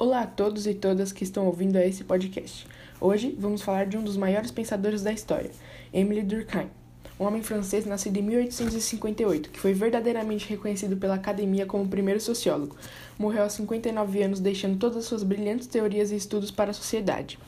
Olá a todos e todas que estão ouvindo esse podcast. Hoje vamos falar de um dos maiores pensadores da história, Émile Durkheim, um homem francês nascido em 1858, que foi verdadeiramente reconhecido pela academia como o primeiro sociólogo. Morreu aos 59 anos, deixando todas as suas brilhantes teorias e estudos para a sociedade.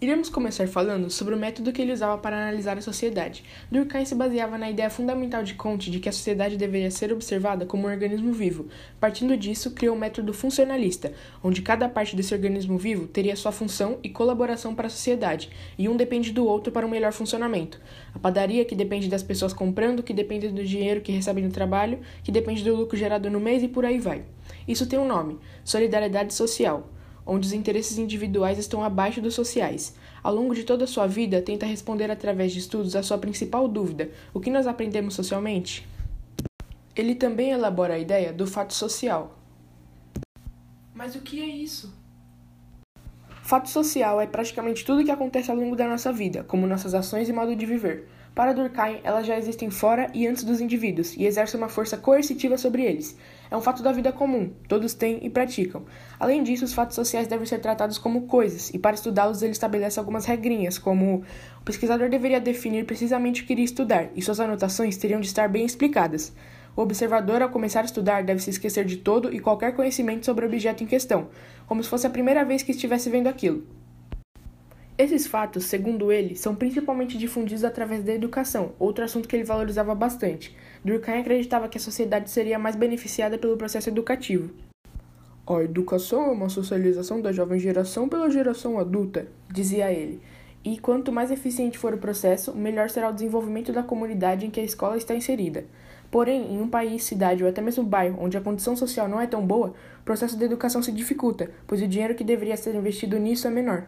Iremos começar falando sobre o método que ele usava para analisar a sociedade. Durkheim se baseava na ideia fundamental de Comte de que a sociedade deveria ser observada como um organismo vivo. Partindo disso, criou o método funcionalista, onde cada parte desse organismo vivo teria sua função e colaboração para a sociedade, e um depende do outro para um melhor funcionamento. A padaria, que depende das pessoas comprando, que depende do dinheiro que recebem no trabalho, que depende do lucro gerado no mês e por aí vai. Isso tem um nome: solidariedade social onde os interesses individuais estão abaixo dos sociais. Ao longo de toda a sua vida, tenta responder através de estudos a sua principal dúvida: o que nós aprendemos socialmente? Ele também elabora a ideia do fato social. Mas o que é isso? Fato social é praticamente tudo o que acontece ao longo da nossa vida, como nossas ações e modo de viver. Para Durkheim, elas já existem fora e antes dos indivíduos e exercem uma força coercitiva sobre eles. É um fato da vida comum, todos têm e praticam. Além disso, os fatos sociais devem ser tratados como coisas, e para estudá-los ele estabelece algumas regrinhas, como o pesquisador deveria definir precisamente o que iria estudar, e suas anotações teriam de estar bem explicadas. O observador, ao começar a estudar, deve se esquecer de todo e qualquer conhecimento sobre o objeto em questão, como se fosse a primeira vez que estivesse vendo aquilo. Esses fatos, segundo ele, são principalmente difundidos através da educação, outro assunto que ele valorizava bastante. Durkheim acreditava que a sociedade seria mais beneficiada pelo processo educativo. A educação é uma socialização da jovem geração pela geração adulta, dizia ele. E quanto mais eficiente for o processo, melhor será o desenvolvimento da comunidade em que a escola está inserida. Porém, em um país, cidade ou até mesmo bairro onde a condição social não é tão boa, o processo de educação se dificulta, pois o dinheiro que deveria ser investido nisso é menor.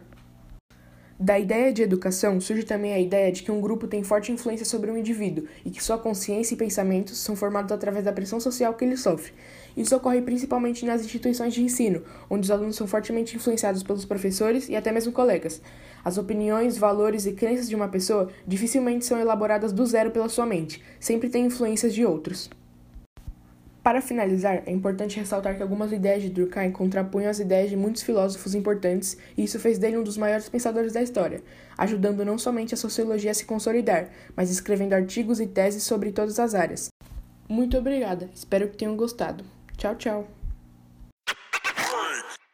Da ideia de educação surge também a ideia de que um grupo tem forte influência sobre um indivíduo e que sua consciência e pensamentos são formados através da pressão social que ele sofre. Isso ocorre principalmente nas instituições de ensino, onde os alunos são fortemente influenciados pelos professores e até mesmo colegas. As opiniões, valores e crenças de uma pessoa dificilmente são elaboradas do zero pela sua mente, sempre tem influências de outros. Para finalizar, é importante ressaltar que algumas ideias de Durkheim contrapunham as ideias de muitos filósofos importantes, e isso fez dele um dos maiores pensadores da história, ajudando não somente a sociologia a se consolidar, mas escrevendo artigos e teses sobre todas as áreas. Muito obrigada, espero que tenham gostado. Tchau, tchau!